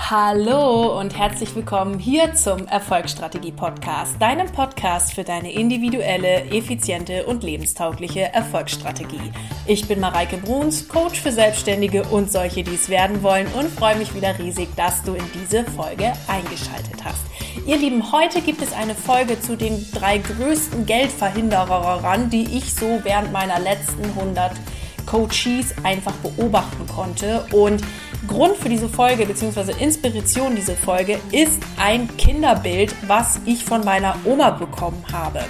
Hallo und herzlich willkommen hier zum Erfolgsstrategie Podcast, deinem Podcast für deine individuelle, effiziente und lebenstaugliche Erfolgsstrategie. Ich bin Mareike Bruns, Coach für Selbstständige und solche, die es werden wollen und freue mich wieder riesig, dass du in diese Folge eingeschaltet hast. Ihr Lieben, heute gibt es eine Folge zu den drei größten Geldverhinderern, die ich so während meiner letzten 100 Coaches einfach beobachten konnte und Grund für diese Folge bzw. Inspiration dieser Folge ist ein Kinderbild, was ich von meiner Oma bekommen habe.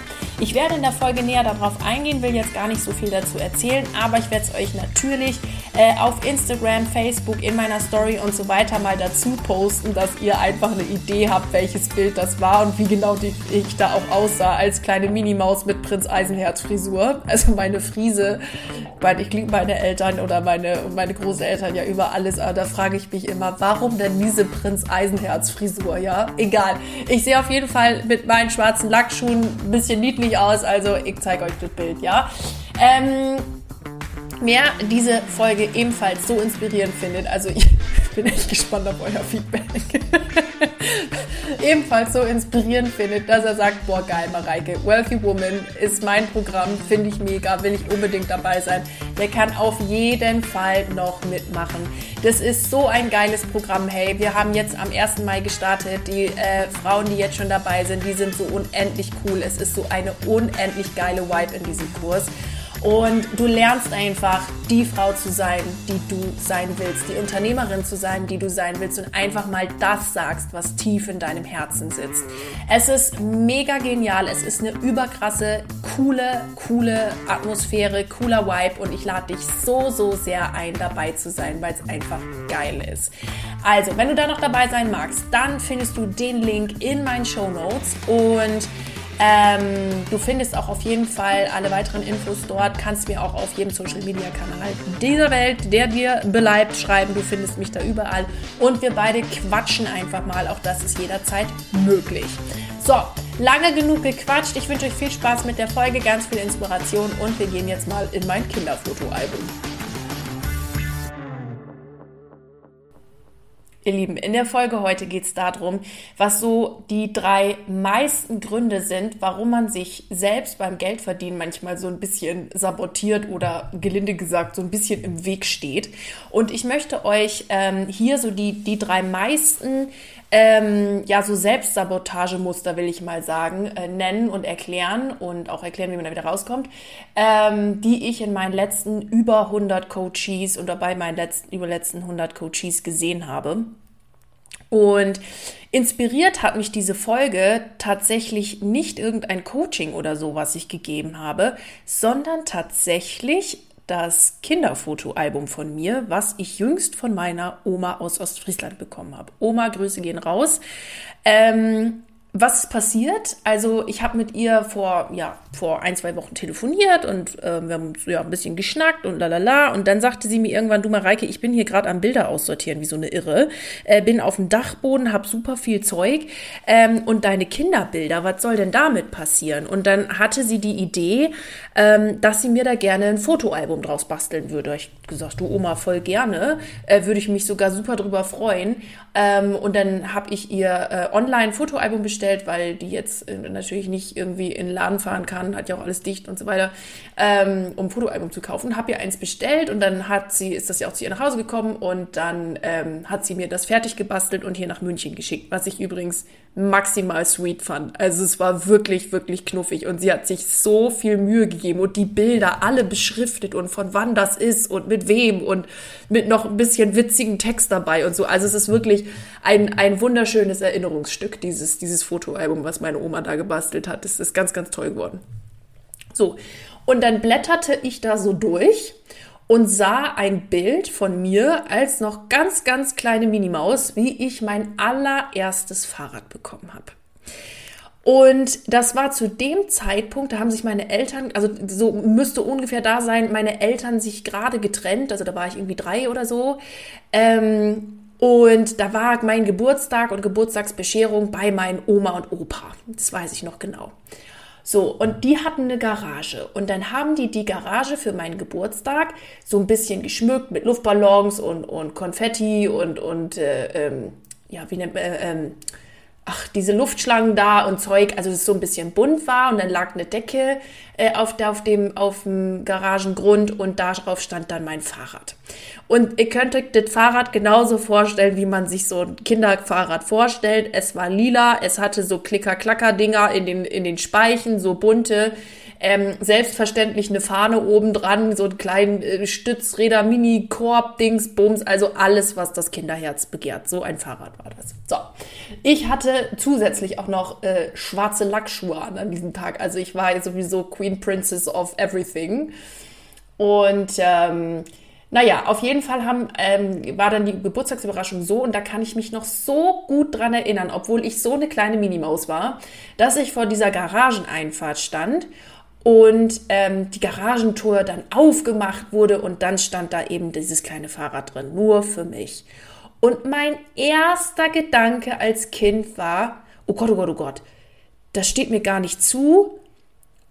Ich werde in der Folge näher darauf eingehen, will jetzt gar nicht so viel dazu erzählen, aber ich werde es euch natürlich äh, auf Instagram, Facebook, in meiner Story und so weiter mal dazu posten, dass ihr einfach eine Idee habt, welches Bild das war und wie genau die, ich da auch aussah als kleine Minimaus mit Prinz Eisenherz Frisur. Also meine Friese, weil ich liebe meine Eltern oder meine, meine Großeltern ja über alles, aber da frage ich mich immer, warum denn diese Prinz Eisenherz Frisur, ja? Egal. Ich sehe auf jeden Fall mit meinen schwarzen Lackschuhen ein bisschen niedlich nicht aus, also ich zeige euch das Bild, ja. Ähm, wer diese Folge ebenfalls so inspirierend findet, also ich bin echt gespannt auf euer Feedback, ebenfalls so inspirierend findet, dass er sagt, boah geil, Mareike, Wealthy Woman ist mein Programm, finde ich mega, will ich unbedingt dabei sein. Der kann auf jeden Fall noch mitmachen. Das ist so ein geiles Programm, hey, wir haben jetzt am 1. Mai gestartet, die äh, Frauen, die jetzt schon dabei sind, die sind so unendlich cool, es ist so eine unendlich geile Vibe in diesem Kurs. Und du lernst einfach, die Frau zu sein, die du sein willst, die Unternehmerin zu sein, die du sein willst und einfach mal das sagst, was tief in deinem Herzen sitzt. Es ist mega genial, es ist eine überkrasse, coole, coole Atmosphäre, cooler Vibe und ich lade dich so, so sehr ein, dabei zu sein, weil es einfach geil ist. Also, wenn du da noch dabei sein magst, dann findest du den Link in meinen Show Notes und ähm, du findest auch auf jeden Fall alle weiteren Infos dort, kannst mir auch auf jedem Social Media Kanal dieser Welt, der dir beleibt, schreiben. Du findest mich da überall und wir beide quatschen einfach mal. Auch das ist jederzeit möglich. So, lange genug gequatscht. Ich wünsche euch viel Spaß mit der Folge, ganz viel Inspiration und wir gehen jetzt mal in mein Kinderfotoalbum. Ihr Lieben, in der Folge heute geht es darum, was so die drei meisten Gründe sind, warum man sich selbst beim Geldverdienen manchmal so ein bisschen sabotiert oder gelinde gesagt so ein bisschen im Weg steht. Und ich möchte euch ähm, hier so die, die drei meisten ähm, ja, so Selbstsabotagemuster, will ich mal sagen, äh, nennen und erklären und auch erklären, wie man da wieder rauskommt, ähm, die ich in meinen letzten über 100 Coaches und dabei meinen letzten, über letzten 100 Coaches gesehen habe. Und inspiriert hat mich diese Folge tatsächlich nicht irgendein Coaching oder so, was ich gegeben habe, sondern tatsächlich das Kinderfotoalbum von mir, was ich jüngst von meiner Oma aus Ostfriesland bekommen habe. Oma, Grüße gehen raus. Ähm, was ist passiert? Also ich habe mit ihr vor, ja, vor ein, zwei Wochen telefoniert und äh, wir haben ja, ein bisschen geschnackt und lalala. Und dann sagte sie mir irgendwann, du Mareike, ich bin hier gerade am Bilder aussortieren, wie so eine Irre. Äh, bin auf dem Dachboden, hab super viel Zeug. Ähm, und deine Kinderbilder, was soll denn damit passieren? Und dann hatte sie die Idee, ähm, dass sie mir da gerne ein Fotoalbum draus basteln würde. Ich gesagt, du Oma, voll gerne. Äh, würde ich mich sogar super drüber freuen. Ähm, und dann habe ich ihr äh, online ein Fotoalbum bestellt, weil die jetzt äh, natürlich nicht irgendwie in den Laden fahren kann, hat ja auch alles dicht und so weiter, ähm, um ein Fotoalbum zu kaufen. Habe ihr eins bestellt und dann hat sie, ist das ja auch zu ihr nach Hause gekommen und dann ähm, hat sie mir das fertig gebastelt und hier nach München geschickt, was ich übrigens maximal sweet fand. Also es war wirklich, wirklich knuffig und sie hat sich so viel Mühe gegeben und die Bilder alle beschriftet und von wann das ist und mit wem und mit noch ein bisschen witzigen Text dabei und so. Also es ist wirklich ein, ein wunderschönes Erinnerungsstück, dieses, dieses Fotoalbum, was meine Oma da gebastelt hat. Das ist ganz, ganz toll geworden. So, und dann blätterte ich da so durch und sah ein Bild von mir als noch ganz, ganz kleine Minimaus, wie ich mein allererstes Fahrrad bekommen habe. Und das war zu dem Zeitpunkt, da haben sich meine Eltern, also so müsste ungefähr da sein, meine Eltern sich gerade getrennt, also da war ich irgendwie drei oder so. Ähm, und da war mein Geburtstag und Geburtstagsbescherung bei meinen Oma und Opa. Das weiß ich noch genau. So, und die hatten eine Garage. Und dann haben die die Garage für meinen Geburtstag so ein bisschen geschmückt mit Luftballons und, und Konfetti und, und äh, ähm, ja, wie nennt man, äh, ähm, ach, diese Luftschlangen da und Zeug, also es so ein bisschen bunt war und dann lag eine Decke äh, auf, der, auf, dem, auf dem Garagengrund und darauf stand dann mein Fahrrad. Und ihr könnt euch das Fahrrad genauso vorstellen, wie man sich so ein Kinderfahrrad vorstellt. Es war lila, es hatte so Klicker-Klacker-Dinger in den, in den Speichen, so bunte ähm, selbstverständlich eine Fahne oben dran, so einen kleinen äh, Stützräder, Mini-Korb, Dings, Bums, also alles, was das Kinderherz begehrt. So ein Fahrrad war das. So. Ich hatte zusätzlich auch noch äh, schwarze Lackschuhe an an diesem Tag. Also ich war sowieso Queen Princess of Everything. Und ähm, naja, auf jeden Fall haben, ähm, war dann die Geburtstagsüberraschung so und da kann ich mich noch so gut dran erinnern, obwohl ich so eine kleine Minimaus war, dass ich vor dieser Garageneinfahrt stand und ähm, die Garagentor dann aufgemacht wurde und dann stand da eben dieses kleine Fahrrad drin, nur für mich. Und mein erster Gedanke als Kind war, oh Gott, oh Gott, oh Gott, das steht mir gar nicht zu.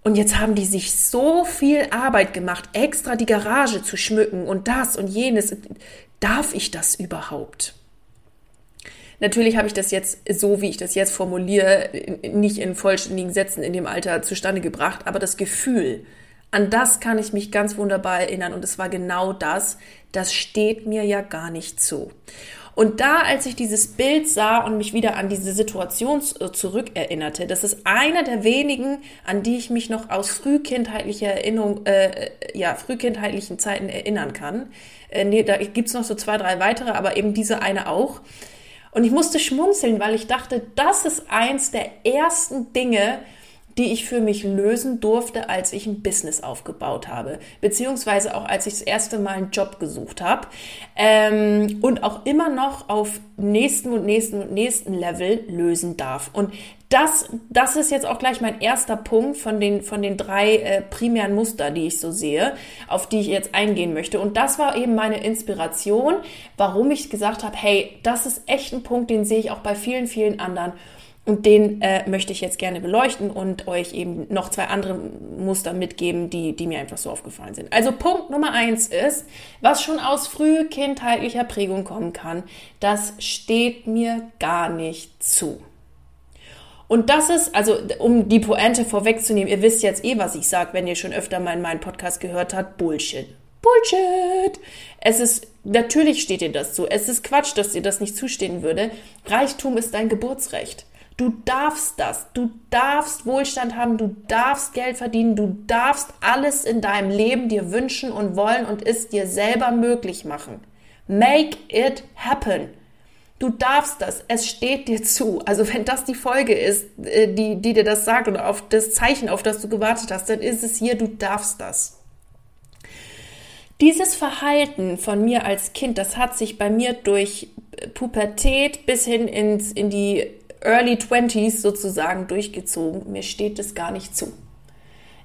Und jetzt haben die sich so viel Arbeit gemacht, extra die Garage zu schmücken und das und jenes. Darf ich das überhaupt? Natürlich habe ich das jetzt so, wie ich das jetzt formuliere, nicht in vollständigen Sätzen in dem Alter zustande gebracht, aber das Gefühl, an das kann ich mich ganz wunderbar erinnern und es war genau das, das steht mir ja gar nicht zu. Und da, als ich dieses Bild sah und mich wieder an diese Situation äh, zurückerinnerte, das ist einer der wenigen, an die ich mich noch aus frühkindheitlicher Erinnerung, äh, ja, frühkindheitlichen Zeiten erinnern kann. Äh, nee, da gibt's noch so zwei, drei weitere, aber eben diese eine auch. Und ich musste schmunzeln, weil ich dachte, das ist eins der ersten Dinge, die ich für mich lösen durfte, als ich ein Business aufgebaut habe, beziehungsweise auch als ich das erste Mal einen Job gesucht habe ähm, und auch immer noch auf nächsten und nächsten und nächsten Level lösen darf. Und das, das ist jetzt auch gleich mein erster Punkt von den, von den drei äh, primären Muster, die ich so sehe, auf die ich jetzt eingehen möchte. Und das war eben meine Inspiration, warum ich gesagt habe, hey, das ist echt ein Punkt, den sehe ich auch bei vielen, vielen anderen. Und den äh, möchte ich jetzt gerne beleuchten und euch eben noch zwei andere Muster mitgeben, die, die mir einfach so aufgefallen sind. Also Punkt Nummer eins ist, was schon aus frühkindheitlicher Prägung kommen kann, das steht mir gar nicht zu. Und das ist, also um die Pointe vorwegzunehmen, ihr wisst jetzt eh, was ich sage, wenn ihr schon öfter mal in meinen Podcast gehört habt, Bullshit. Bullshit! Es ist, natürlich steht dir das zu. Es ist Quatsch, dass dir das nicht zustehen würde. Reichtum ist dein Geburtsrecht. Du darfst das. Du darfst Wohlstand haben. Du darfst Geld verdienen. Du darfst alles in deinem Leben dir wünschen und wollen und es dir selber möglich machen. Make it happen. Du darfst das. Es steht dir zu. Also wenn das die Folge ist, äh, die, die dir das sagt oder auf das Zeichen, auf das du gewartet hast, dann ist es hier, du darfst das. Dieses Verhalten von mir als Kind, das hat sich bei mir durch Pubertät bis hin ins, in die Early Twenties sozusagen durchgezogen. Mir steht es gar nicht zu.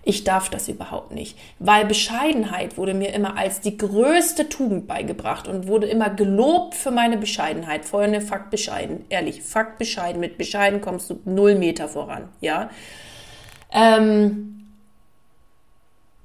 Ich darf das überhaupt nicht, weil Bescheidenheit wurde mir immer als die größte Tugend beigebracht und wurde immer gelobt für meine Bescheidenheit. Vorher eine Fakt bescheiden, ehrlich, Fakt bescheiden. Mit bescheiden kommst du null Meter voran, ja. Ähm,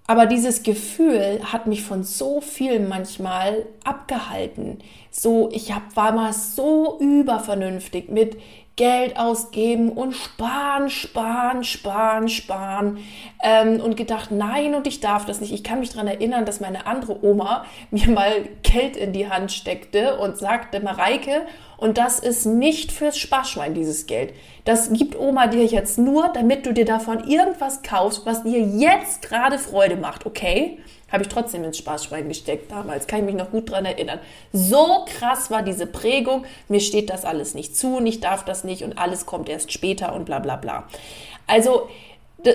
aber dieses Gefühl hat mich von so viel manchmal abgehalten. So, ich hab, war mal so übervernünftig mit Geld ausgeben und sparen, sparen, sparen, sparen ähm, und gedacht, nein, und ich darf das nicht. Ich kann mich daran erinnern, dass meine andere Oma mir mal Geld in die Hand steckte und sagte, Mareike, und das ist nicht fürs Sparschwein, dieses Geld. Das gibt Oma dir jetzt nur, damit du dir davon irgendwas kaufst, was dir jetzt gerade Freude macht, okay? Habe ich trotzdem ins Spaßschwein gesteckt damals, kann ich mich noch gut dran erinnern. So krass war diese Prägung, mir steht das alles nicht zu und ich darf das nicht und alles kommt erst später und bla bla bla. Also,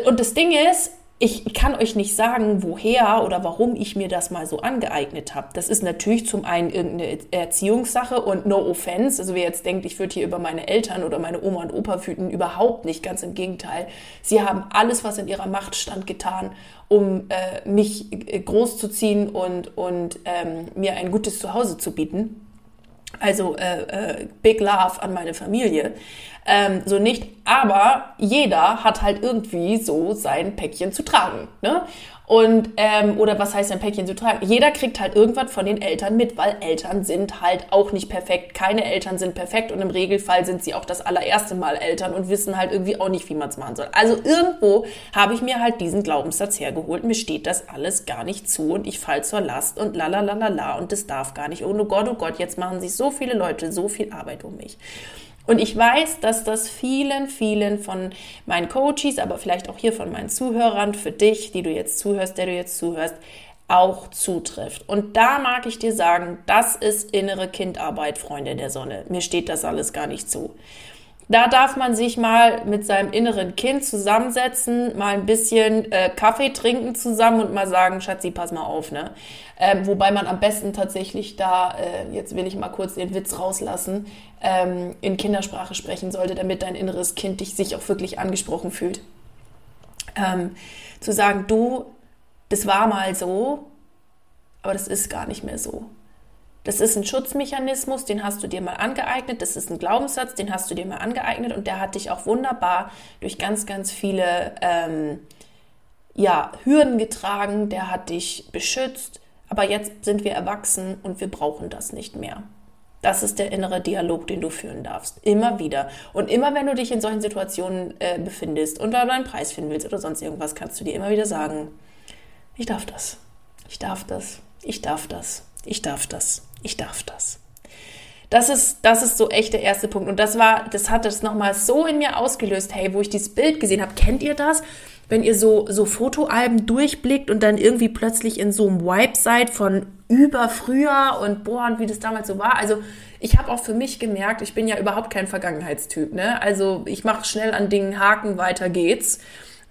und das Ding ist, ich kann euch nicht sagen, woher oder warum ich mir das mal so angeeignet habe. Das ist natürlich zum einen irgendeine Erziehungssache und no offense. Also wer jetzt denkt, ich würde hier über meine Eltern oder meine Oma und Opa wüten, überhaupt nicht. Ganz im Gegenteil. Sie haben alles, was in ihrer Macht stand, getan, um äh, mich äh, großzuziehen und, und ähm, mir ein gutes Zuhause zu bieten. Also äh, äh, Big Love an meine Familie. Ähm, so nicht, aber jeder hat halt irgendwie so sein Päckchen zu tragen. Ne? Und, ähm, oder was heißt ein Päckchen zu tragen? Jeder kriegt halt irgendwas von den Eltern mit, weil Eltern sind halt auch nicht perfekt. Keine Eltern sind perfekt und im Regelfall sind sie auch das allererste Mal Eltern und wissen halt irgendwie auch nicht, wie man es machen soll. Also irgendwo habe ich mir halt diesen Glaubenssatz hergeholt. Mir steht das alles gar nicht zu und ich fall zur Last und la la la la la und das darf gar nicht. Oh Gott, oh Gott, jetzt machen sich so viele Leute so viel Arbeit um mich. Und ich weiß, dass das vielen, vielen von meinen Coaches, aber vielleicht auch hier von meinen Zuhörern, für dich, die du jetzt zuhörst, der du jetzt zuhörst, auch zutrifft. Und da mag ich dir sagen, das ist innere Kindarbeit, Freunde der Sonne. Mir steht das alles gar nicht zu. Da darf man sich mal mit seinem inneren Kind zusammensetzen, mal ein bisschen äh, Kaffee trinken zusammen und mal sagen, Schatzi, pass mal auf, ne? Ähm, wobei man am besten tatsächlich da, äh, jetzt will ich mal kurz den Witz rauslassen, ähm, in Kindersprache sprechen sollte, damit dein inneres Kind dich sich auch wirklich angesprochen fühlt. Ähm, zu sagen, du, das war mal so, aber das ist gar nicht mehr so. Das ist ein Schutzmechanismus, den hast du dir mal angeeignet. Das ist ein Glaubenssatz, den hast du dir mal angeeignet und der hat dich auch wunderbar durch ganz, ganz viele ähm, ja, Hürden getragen. Der hat dich beschützt. Aber jetzt sind wir erwachsen und wir brauchen das nicht mehr. Das ist der innere Dialog, den du führen darfst. Immer wieder. Und immer, wenn du dich in solchen Situationen äh, befindest und da deinen Preis finden willst oder sonst irgendwas, kannst du dir immer wieder sagen, ich darf das. Ich darf das. Ich darf das. Ich darf das ich darf das. Das ist, das ist so echt der erste Punkt. Und das war, das hat es nochmal so in mir ausgelöst, hey, wo ich dieses Bild gesehen habe. Kennt ihr das? Wenn ihr so, so Fotoalben durchblickt und dann irgendwie plötzlich in so einem Wipe seid von über früher und boah, und wie das damals so war. Also ich habe auch für mich gemerkt, ich bin ja überhaupt kein Vergangenheitstyp. Ne? Also ich mache schnell an Dingen Haken, weiter geht's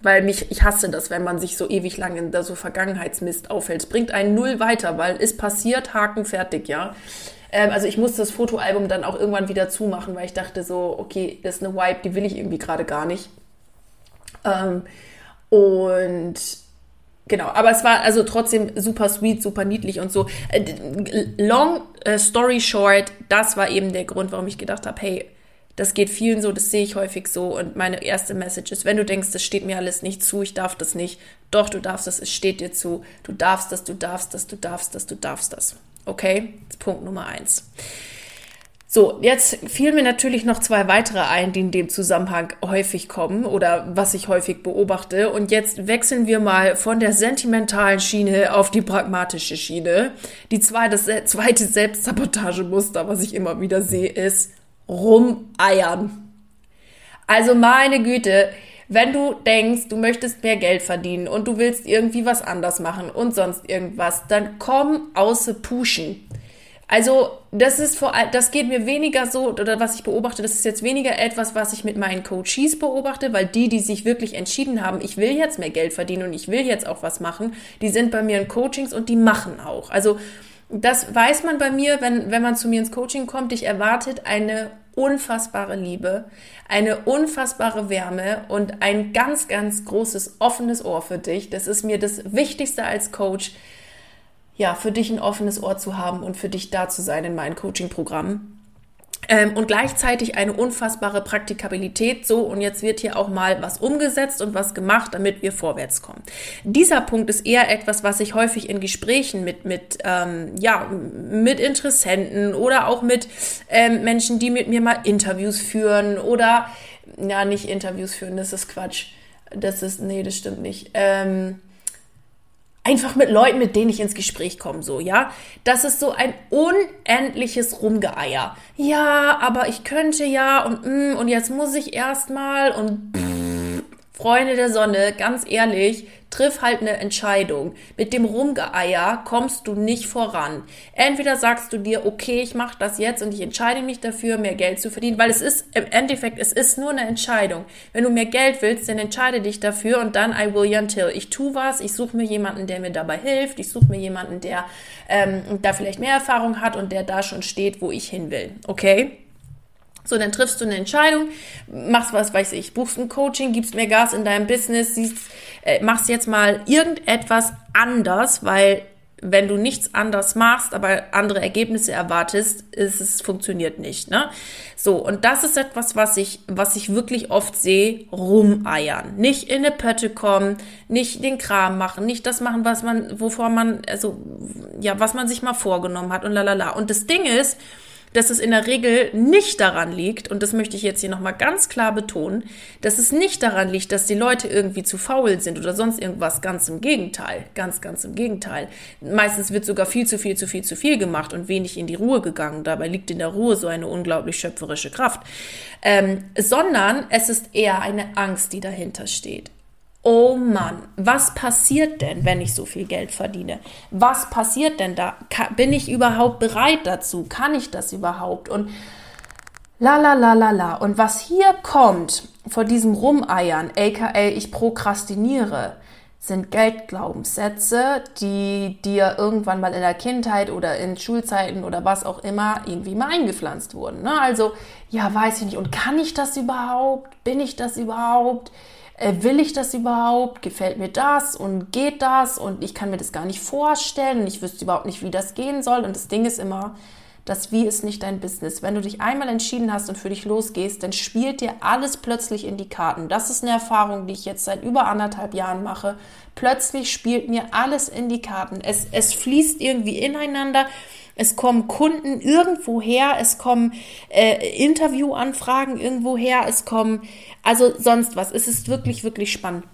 weil mich, ich hasse das, wenn man sich so ewig lang in der so Vergangenheitsmist aufhält. Es bringt einen null weiter, weil ist passiert, Haken fertig, ja. Ähm, also ich musste das Fotoalbum dann auch irgendwann wieder zumachen, weil ich dachte so, okay, das ist eine Wipe, die will ich irgendwie gerade gar nicht. Ähm, und genau, aber es war also trotzdem super sweet, super niedlich und so. Äh, long äh, story short, das war eben der Grund, warum ich gedacht habe, hey, das geht vielen so, das sehe ich häufig so. Und meine erste Message ist, wenn du denkst, das steht mir alles nicht zu, ich darf das nicht, doch, du darfst das, es steht dir zu. Du darfst das, du darfst das, du darfst das, du darfst das. Okay? Das Punkt Nummer eins. So, jetzt fielen mir natürlich noch zwei weitere ein, die in dem Zusammenhang häufig kommen oder was ich häufig beobachte. Und jetzt wechseln wir mal von der sentimentalen Schiene auf die pragmatische Schiene. Die zweite, zweite Selbstsabotagemuster, was ich immer wieder sehe, ist rumeiern. Also meine Güte, wenn du denkst, du möchtest mehr Geld verdienen und du willst irgendwie was anders machen und sonst irgendwas, dann komm außer Puschen. Also, das ist vor allem, das geht mir weniger so, oder was ich beobachte, das ist jetzt weniger etwas, was ich mit meinen Coaches beobachte, weil die, die sich wirklich entschieden haben, ich will jetzt mehr Geld verdienen und ich will jetzt auch was machen, die sind bei mir in Coachings und die machen auch. Also, das weiß man bei mir, wenn, wenn man zu mir ins Coaching kommt, dich erwartet eine unfassbare Liebe, eine unfassbare Wärme und ein ganz, ganz großes offenes Ohr für dich. Das ist mir das Wichtigste als Coach, ja, für dich ein offenes Ohr zu haben und für dich da zu sein in meinem Coaching-Programm. Ähm, und gleichzeitig eine unfassbare Praktikabilität. So, und jetzt wird hier auch mal was umgesetzt und was gemacht, damit wir vorwärts kommen. Dieser Punkt ist eher etwas, was ich häufig in Gesprächen mit, mit, ähm, ja, mit Interessenten oder auch mit ähm, Menschen, die mit mir mal Interviews führen oder, ja, nicht Interviews führen, das ist Quatsch. Das ist, nee, das stimmt nicht. Ähm, einfach mit Leuten, mit denen ich ins Gespräch komme, so, ja. Das ist so ein unendliches Rumgeeier. Ja, aber ich könnte ja und mm, und jetzt muss ich erstmal und pff, Freunde der Sonne, ganz ehrlich, triff halt eine Entscheidung. Mit dem Rumgeeier kommst du nicht voran. Entweder sagst du dir, okay, ich mache das jetzt und ich entscheide mich dafür, mehr Geld zu verdienen, weil es ist im Endeffekt, es ist nur eine Entscheidung. Wenn du mehr Geld willst, dann entscheide dich dafür und dann I will until. Ich tu was, ich suche mir jemanden, der mir dabei hilft, ich suche mir jemanden, der ähm, da vielleicht mehr Erfahrung hat und der da schon steht, wo ich hin will. Okay? So, dann triffst du eine Entscheidung, machst was, weiß ich, buchst ein Coaching, gibst mehr Gas in deinem Business, siehst, äh, machst jetzt mal irgendetwas anders, weil wenn du nichts anderes machst, aber andere Ergebnisse erwartest, ist es funktioniert nicht. Ne? So, und das ist etwas, was ich, was ich wirklich oft sehe, rumeiern. Nicht in eine Pötte kommen, nicht den Kram machen, nicht das machen, was man, wovor man, also, ja, was man sich mal vorgenommen hat und lalala. Und das Ding ist, dass es in der Regel nicht daran liegt, und das möchte ich jetzt hier nochmal ganz klar betonen, dass es nicht daran liegt, dass die Leute irgendwie zu faul sind oder sonst irgendwas. Ganz im Gegenteil. Ganz, ganz im Gegenteil. Meistens wird sogar viel zu viel, zu viel, zu viel gemacht und wenig in die Ruhe gegangen. Dabei liegt in der Ruhe so eine unglaublich schöpferische Kraft. Ähm, sondern es ist eher eine Angst, die dahinter steht oh Mann, was passiert denn, wenn ich so viel Geld verdiene? Was passiert denn da? Bin ich überhaupt bereit dazu? Kann ich das überhaupt? Und la la la la la. Und was hier kommt vor diesem Rumeiern, aka ich prokrastiniere, sind Geldglaubenssätze, die dir irgendwann mal in der Kindheit oder in Schulzeiten oder was auch immer irgendwie mal eingepflanzt wurden. Ne? Also, ja, weiß ich nicht. Und kann ich das überhaupt? Bin ich das überhaupt? Äh, will ich das überhaupt? Gefällt mir das und geht das? Und ich kann mir das gar nicht vorstellen und ich wüsste überhaupt nicht, wie das gehen soll. Und das Ding ist immer, das Wie ist nicht dein Business. Wenn du dich einmal entschieden hast und für dich losgehst, dann spielt dir alles plötzlich in die Karten. Das ist eine Erfahrung, die ich jetzt seit über anderthalb Jahren mache. Plötzlich spielt mir alles in die Karten. Es, es fließt irgendwie ineinander es kommen Kunden irgendwo her, es kommen äh, Interviewanfragen irgendwo her, es kommen, also sonst was. Es ist wirklich, wirklich spannend.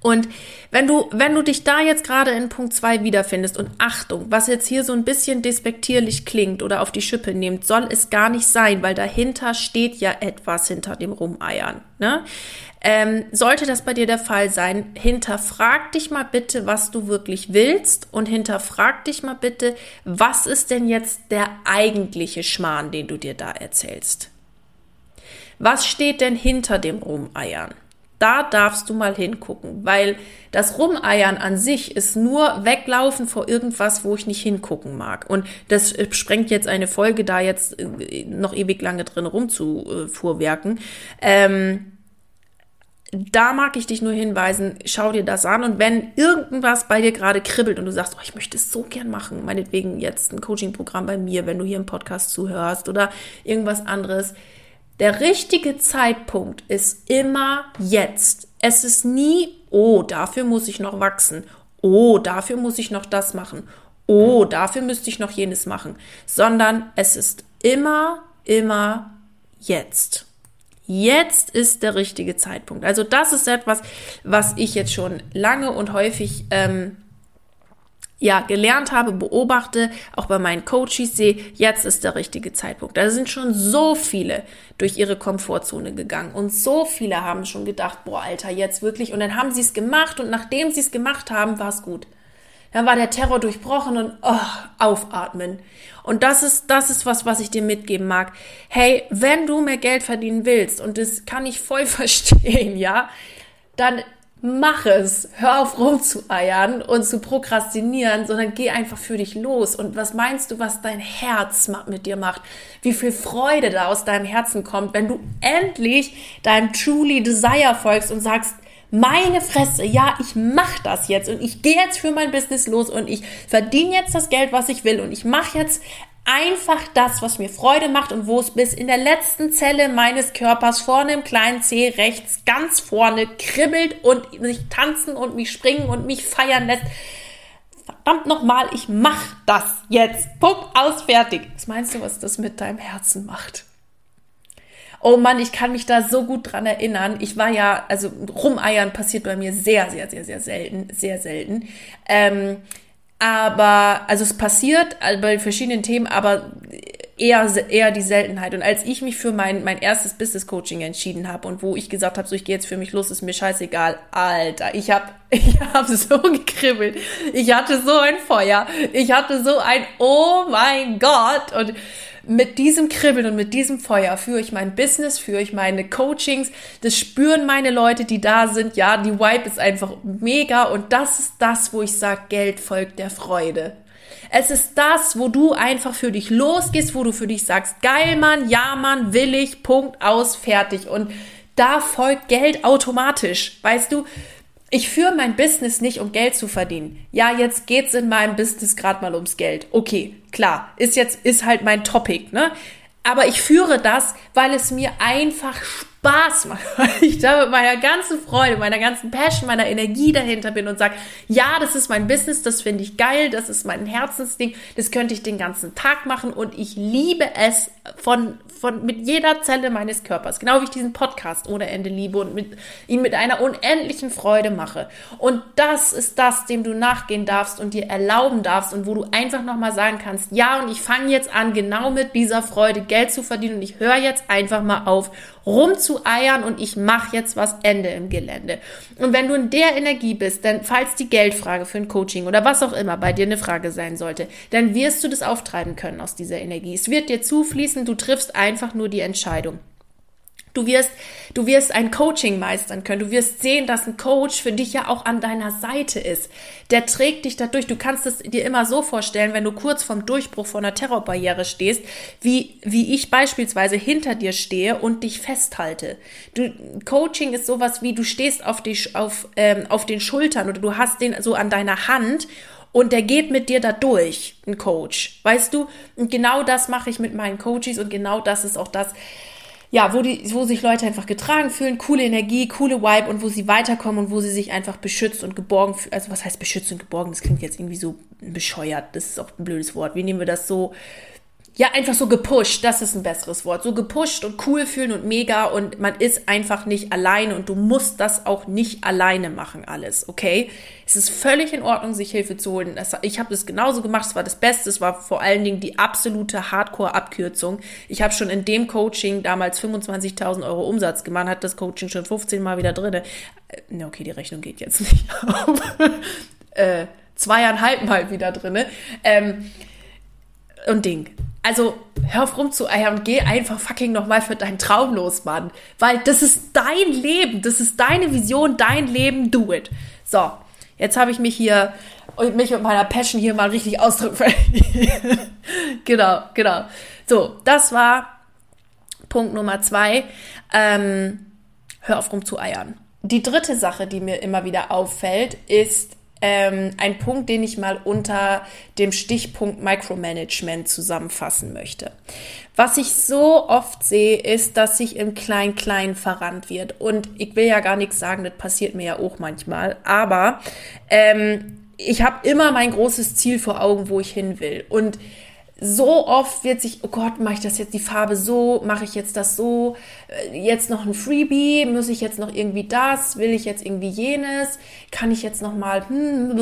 Und wenn du, wenn du dich da jetzt gerade in Punkt 2 wiederfindest und Achtung, was jetzt hier so ein bisschen despektierlich klingt oder auf die Schippe nimmt, soll es gar nicht sein, weil dahinter steht ja etwas hinter dem Rumeiern. Ne? Ähm, sollte das bei dir der Fall sein, hinterfrag dich mal bitte, was du wirklich willst und hinterfrag dich mal bitte, was ist denn jetzt der eigentliche Schmarrn, den du dir da erzählst? Was steht denn hinter dem Rumeiern? Da darfst du mal hingucken, weil das Rumeiern an sich ist nur weglaufen vor irgendwas, wo ich nicht hingucken mag. Und das sprengt jetzt eine Folge, da jetzt äh, noch ewig lange drin rumzufuhrwerken. Ähm, da mag ich dich nur hinweisen, schau dir das an und wenn irgendwas bei dir gerade kribbelt und du sagst, oh, ich möchte es so gern machen, meinetwegen jetzt ein Coaching-Programm bei mir, wenn du hier im Podcast zuhörst oder irgendwas anderes, der richtige Zeitpunkt ist immer jetzt. Es ist nie, oh, dafür muss ich noch wachsen. Oh, dafür muss ich noch das machen. Oh, dafür müsste ich noch jenes machen. Sondern es ist immer, immer jetzt. Jetzt ist der richtige Zeitpunkt. Also das ist etwas, was ich jetzt schon lange und häufig ähm, ja, gelernt habe, beobachte, auch bei meinen Coaches sehe, jetzt ist der richtige Zeitpunkt. Da sind schon so viele durch ihre Komfortzone gegangen und so viele haben schon gedacht, boah, Alter, jetzt wirklich. Und dann haben sie es gemacht und nachdem sie es gemacht haben, war es gut. Dann war der Terror durchbrochen und oh, aufatmen. Und das ist, das ist was, was ich dir mitgeben mag. Hey, wenn du mehr Geld verdienen willst, und das kann ich voll verstehen, ja, dann mach es. Hör auf rumzueiern und zu prokrastinieren, sondern geh einfach für dich los. Und was meinst du, was dein Herz mit dir macht? Wie viel Freude da aus deinem Herzen kommt, wenn du endlich deinem truly Desire folgst und sagst, meine Fresse, ja, ich mach das jetzt und ich gehe jetzt für mein Business los und ich verdiene jetzt das Geld, was ich will und ich mache jetzt einfach das, was mir Freude macht und wo es bis in der letzten Zelle meines Körpers vorne im kleinen C rechts ganz vorne kribbelt und mich tanzen und mich springen und mich feiern lässt. Verdammt nochmal, ich mach das jetzt. Punkt aus, fertig. Was meinst du, was das mit deinem Herzen macht? Oh Mann, ich kann mich da so gut dran erinnern. Ich war ja, also Rumeiern passiert bei mir sehr, sehr, sehr, sehr selten, sehr selten. Ähm, aber, also es passiert bei verschiedenen Themen, aber eher, eher die Seltenheit. Und als ich mich für mein, mein erstes Business Coaching entschieden habe und wo ich gesagt habe, so ich gehe jetzt für mich los, ist mir scheißegal, Alter, ich habe ich hab so gekribbelt. Ich hatte so ein Feuer. Ich hatte so ein Oh mein Gott. Und mit diesem Kribbeln und mit diesem Feuer führe ich mein Business, führe ich meine Coachings. Das spüren meine Leute, die da sind. Ja, die Vibe ist einfach mega und das ist das, wo ich sage, Geld folgt der Freude. Es ist das, wo du einfach für dich losgehst, wo du für dich sagst, geil Mann, ja Mann, will ich, Punkt aus, fertig. Und da folgt Geld automatisch. Weißt du, Ich führe mein Business nicht, um Geld zu verdienen. Ja, jetzt geht's in meinem Business gerade mal ums Geld. Okay, klar, ist jetzt ist halt mein Topic, ne? Aber ich führe das, weil es mir einfach Spaß macht, weil ich da mit meiner ganzen Freude, meiner ganzen Passion, meiner Energie dahinter bin und sage, ja, das ist mein Business, das finde ich geil, das ist mein Herzensding, das könnte ich den ganzen Tag machen und ich liebe es von, von, mit jeder Zelle meines Körpers. Genau wie ich diesen Podcast ohne Ende liebe und mit, ihn mit einer unendlichen Freude mache. Und das ist das, dem du nachgehen darfst und dir erlauben darfst und wo du einfach nochmal sagen kannst, ja, und ich fange jetzt an, genau mit dieser Freude Geld zu verdienen und ich höre jetzt einfach mal auf, rumzueiern und ich mache jetzt was Ende im Gelände. Und wenn du in der Energie bist, dann falls die Geldfrage für ein Coaching oder was auch immer bei dir eine Frage sein sollte, dann wirst du das auftreiben können aus dieser Energie. Es wird dir zufließen, du triffst einfach nur die Entscheidung. Du wirst, du wirst ein Coaching meistern können. Du wirst sehen, dass ein Coach für dich ja auch an deiner Seite ist. Der trägt dich dadurch. Du kannst es dir immer so vorstellen, wenn du kurz vom Durchbruch von einer Terrorbarriere stehst, wie, wie ich beispielsweise hinter dir stehe und dich festhalte. Du, Coaching ist sowas wie, du stehst auf, die, auf, ähm, auf den Schultern oder du hast den so an deiner Hand und der geht mit dir da durch, ein Coach. Weißt du? Und genau das mache ich mit meinen Coaches und genau das ist auch das, ja, wo, die, wo sich Leute einfach getragen fühlen, coole Energie, coole Vibe und wo sie weiterkommen und wo sie sich einfach beschützt und geborgen fühlen. Also was heißt beschützt und geborgen? Das klingt jetzt irgendwie so bescheuert. Das ist auch ein blödes Wort. Wie nehmen wir das so? Ja, einfach so gepusht, das ist ein besseres Wort. So gepusht und cool fühlen und mega und man ist einfach nicht alleine und du musst das auch nicht alleine machen, alles, okay? Es ist völlig in Ordnung, sich Hilfe zu holen. Das, ich habe das genauso gemacht, es war das Beste, es war vor allen Dingen die absolute Hardcore-Abkürzung. Ich habe schon in dem Coaching damals 25.000 Euro Umsatz gemacht, hat das Coaching schon 15 Mal wieder drin. Äh, okay, die Rechnung geht jetzt nicht auf. äh, zweieinhalb Mal wieder drin. Ähm, und Ding. Also hör auf rumzueiern und geh einfach fucking nochmal für deinen Traum los, Mann. Weil das ist dein Leben, das ist deine Vision, dein Leben, do it. So, jetzt habe ich mich hier, mich mit meiner Passion hier mal richtig ausdrücken. genau, genau. So, das war Punkt Nummer zwei. Ähm, hör auf rumzueiern. Die dritte Sache, die mir immer wieder auffällt, ist, ähm, ein Punkt, den ich mal unter dem Stichpunkt Micromanagement zusammenfassen möchte. Was ich so oft sehe, ist, dass sich im Klein-Klein verrannt wird. Und ich will ja gar nichts sagen, das passiert mir ja auch manchmal. Aber ähm, ich habe immer mein großes Ziel vor Augen, wo ich hin will. Und so oft wird sich, oh Gott, mache ich das jetzt die Farbe so, mache ich jetzt das so, äh, jetzt noch ein Freebie, muss ich jetzt noch irgendwie das, will ich jetzt irgendwie jenes, kann ich jetzt noch mal, hm,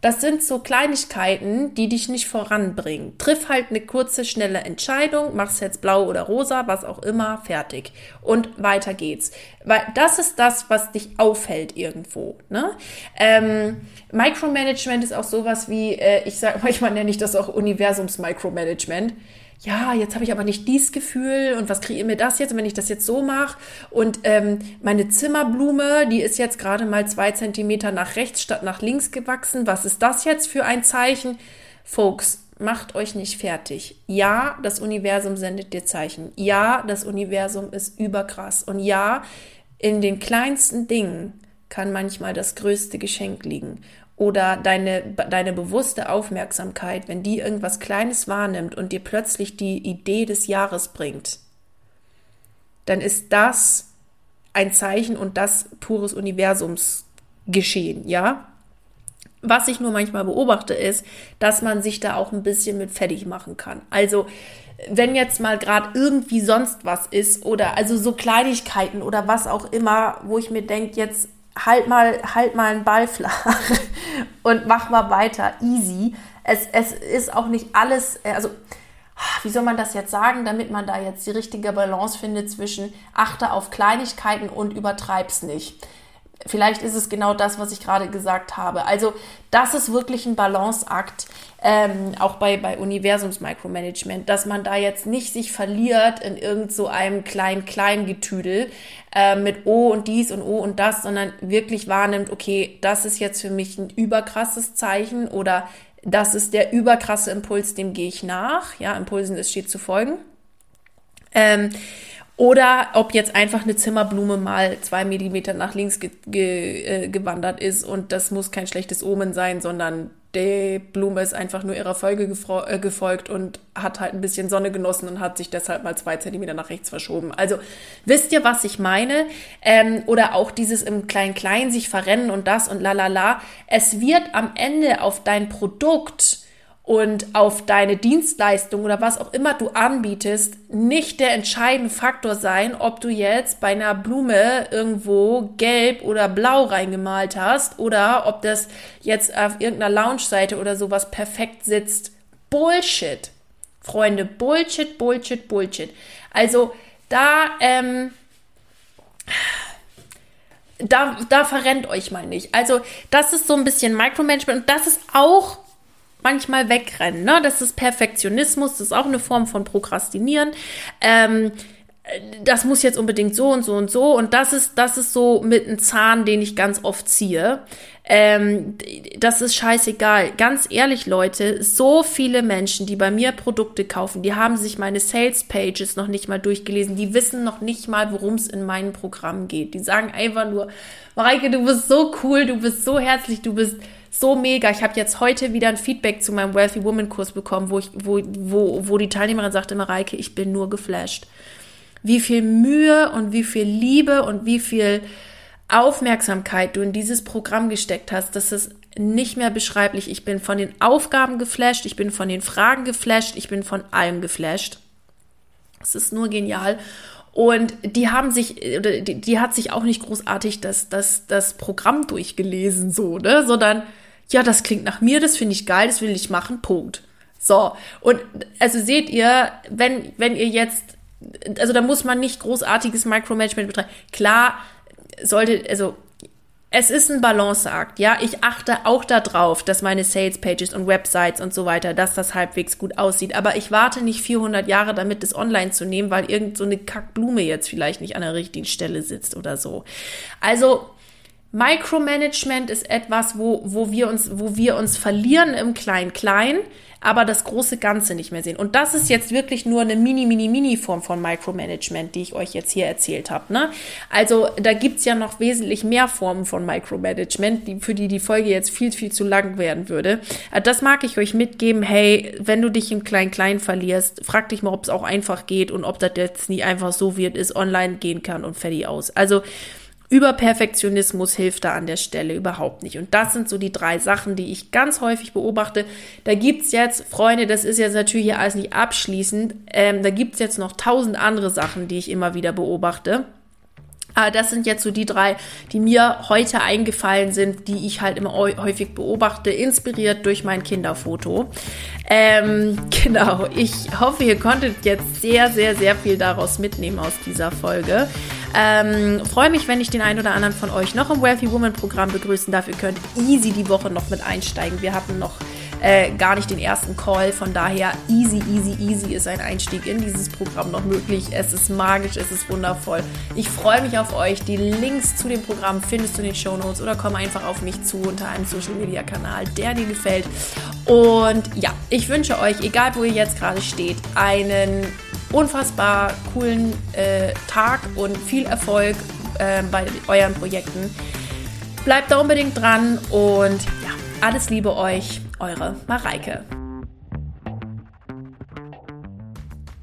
das sind so Kleinigkeiten, die dich nicht voranbringen. Triff halt eine kurze, schnelle Entscheidung, mach's jetzt blau oder rosa, was auch immer, fertig. Und weiter geht's. Weil das ist das, was dich aufhält irgendwo. Ne? Ähm, Micromanagement ist auch sowas wie, äh, ich sage manchmal nenne ich das auch Universums-Micromanagement ja, jetzt habe ich aber nicht dies Gefühl und was kreiert mir das jetzt, wenn ich das jetzt so mache? Und ähm, meine Zimmerblume, die ist jetzt gerade mal zwei Zentimeter nach rechts statt nach links gewachsen. Was ist das jetzt für ein Zeichen? Folks, macht euch nicht fertig. Ja, das Universum sendet dir Zeichen. Ja, das Universum ist überkrass. Und ja, in den kleinsten Dingen kann manchmal das größte Geschenk liegen oder deine, deine bewusste Aufmerksamkeit, wenn die irgendwas Kleines wahrnimmt und dir plötzlich die Idee des Jahres bringt, dann ist das ein Zeichen und das pures Universums geschehen, ja? Was ich nur manchmal beobachte, ist, dass man sich da auch ein bisschen mit fertig machen kann. Also, wenn jetzt mal gerade irgendwie sonst was ist oder also so Kleinigkeiten oder was auch immer, wo ich mir denke, jetzt halt mal, halt mal einen Ball flach und mach mal weiter, easy. Es, es ist auch nicht alles, äh, also wie soll man das jetzt sagen, damit man da jetzt die richtige Balance findet zwischen achte auf Kleinigkeiten und übertreib's nicht vielleicht ist es genau das, was ich gerade gesagt habe. Also das ist wirklich ein Balanceakt, ähm, auch bei, bei Universums-Micromanagement, dass man da jetzt nicht sich verliert in irgend so einem kleinen Kleingetüdel äh, mit O und dies und O und das, sondern wirklich wahrnimmt, okay, das ist jetzt für mich ein überkrasses Zeichen oder das ist der überkrasse Impuls, dem gehe ich nach. Ja, Impulsen ist steht zu folgen. Ähm, Oder ob jetzt einfach eine Zimmerblume mal zwei Millimeter nach links ge ge äh, gewandert ist und das muss kein schlechtes Omen sein, sondern die Blume ist einfach nur ihrer Folge äh, gefolgt und hat halt ein bisschen Sonne genossen und hat sich deshalb mal zwei Zentimeter nach rechts verschoben. Also wisst ihr, was ich meine? Ähm, oder auch dieses im Klein-Klein sich verrennen und das und la la la. Es wird am Ende auf dein Produkt und auf deine Dienstleistung oder was auch immer du anbietest, nicht der entscheidende Faktor sein, ob du jetzt bei einer Blume irgendwo gelb oder blau reingemalt hast oder ob das jetzt auf irgendeiner Lounge-Seite oder sowas perfekt sitzt. Bullshit. Freunde, Bullshit, Bullshit, Bullshit. Also da, ähm, da, da verrennt euch mal nicht. Also das ist so ein bisschen Micromanagement und das ist auch manchmal wegrennen. Ne? Das ist Perfektionismus, das ist auch eine Form von Prokrastinieren. Ähm, das muss jetzt unbedingt so und so und so. Und das ist, das ist so mit einem Zahn, den ich ganz oft ziehe. Ähm, das ist scheißegal. Ganz ehrlich, Leute, so viele Menschen, die bei mir Produkte kaufen, die haben sich meine Sales Pages noch nicht mal durchgelesen. Die wissen noch nicht mal, worum es in meinem Programm geht. Die sagen einfach nur, Mareike, du bist so cool, du bist so herzlich, du bist so mega. Ich habe jetzt heute wieder ein Feedback zu meinem Wealthy Woman Kurs bekommen, wo, ich, wo, wo, wo die Teilnehmerin sagte, Mareike, ich bin nur geflasht. Wie viel Mühe und wie viel Liebe und wie viel Aufmerksamkeit du in dieses Programm gesteckt hast, das ist nicht mehr beschreiblich. Ich bin von den Aufgaben geflasht, ich bin von den Fragen geflasht, ich bin von allem geflasht. Es ist nur genial. Und die haben sich, die, die hat sich auch nicht großartig das, das, das Programm durchgelesen, so, ne? Sondern ja, das klingt nach mir, das finde ich geil, das will ich machen, Punkt. So, und also seht ihr, wenn, wenn ihr jetzt, also da muss man nicht großartiges Micromanagement betreiben. Klar, sollte, also es ist ein Balanceakt, ja. Ich achte auch darauf, dass meine Sales Pages und Websites und so weiter, dass das halbwegs gut aussieht. Aber ich warte nicht 400 Jahre damit, das online zu nehmen, weil irgend so eine Kackblume jetzt vielleicht nicht an der richtigen Stelle sitzt oder so. Also, Micromanagement ist etwas, wo, wo, wir uns, wo wir uns verlieren im Klein-Klein, aber das große Ganze nicht mehr sehen. Und das ist jetzt wirklich nur eine mini, mini, mini Form von Micromanagement, die ich euch jetzt hier erzählt habe. Ne? Also da gibt's ja noch wesentlich mehr Formen von Micromanagement, die, für die die Folge jetzt viel, viel zu lang werden würde. Äh, das mag ich euch mitgeben. Hey, wenn du dich im Klein-Klein verlierst, frag dich mal, ob es auch einfach geht und ob das jetzt nie einfach so wird, ist, online gehen kann und fertig aus. Also Überperfektionismus hilft da an der Stelle überhaupt nicht. Und das sind so die drei Sachen, die ich ganz häufig beobachte. Da gibt's jetzt, Freunde, das ist jetzt natürlich hier alles nicht abschließend, ähm, da gibt's jetzt noch tausend andere Sachen, die ich immer wieder beobachte. Aber das sind jetzt so die drei, die mir heute eingefallen sind, die ich halt immer häufig beobachte, inspiriert durch mein Kinderfoto. Ähm, genau, ich hoffe, ihr konntet jetzt sehr, sehr, sehr viel daraus mitnehmen aus dieser Folge. Ähm, Freue mich, wenn ich den einen oder anderen von euch noch im Wealthy Woman Programm begrüßen darf. Ihr könnt easy die Woche noch mit einsteigen. Wir hatten noch äh, gar nicht den ersten Call. Von daher easy, easy, easy ist ein Einstieg in dieses Programm noch möglich. Es ist magisch, es ist wundervoll. Ich freue mich auf euch. Die Links zu dem Programm findest du in den Show Notes oder komm einfach auf mich zu unter einem Social Media Kanal, der dir gefällt. Und ja, ich wünsche euch, egal wo ihr jetzt gerade steht, einen unfassbar coolen äh, Tag und viel Erfolg äh, bei euren Projekten. Bleibt da unbedingt dran und ja, alles Liebe euch, eure Mareike.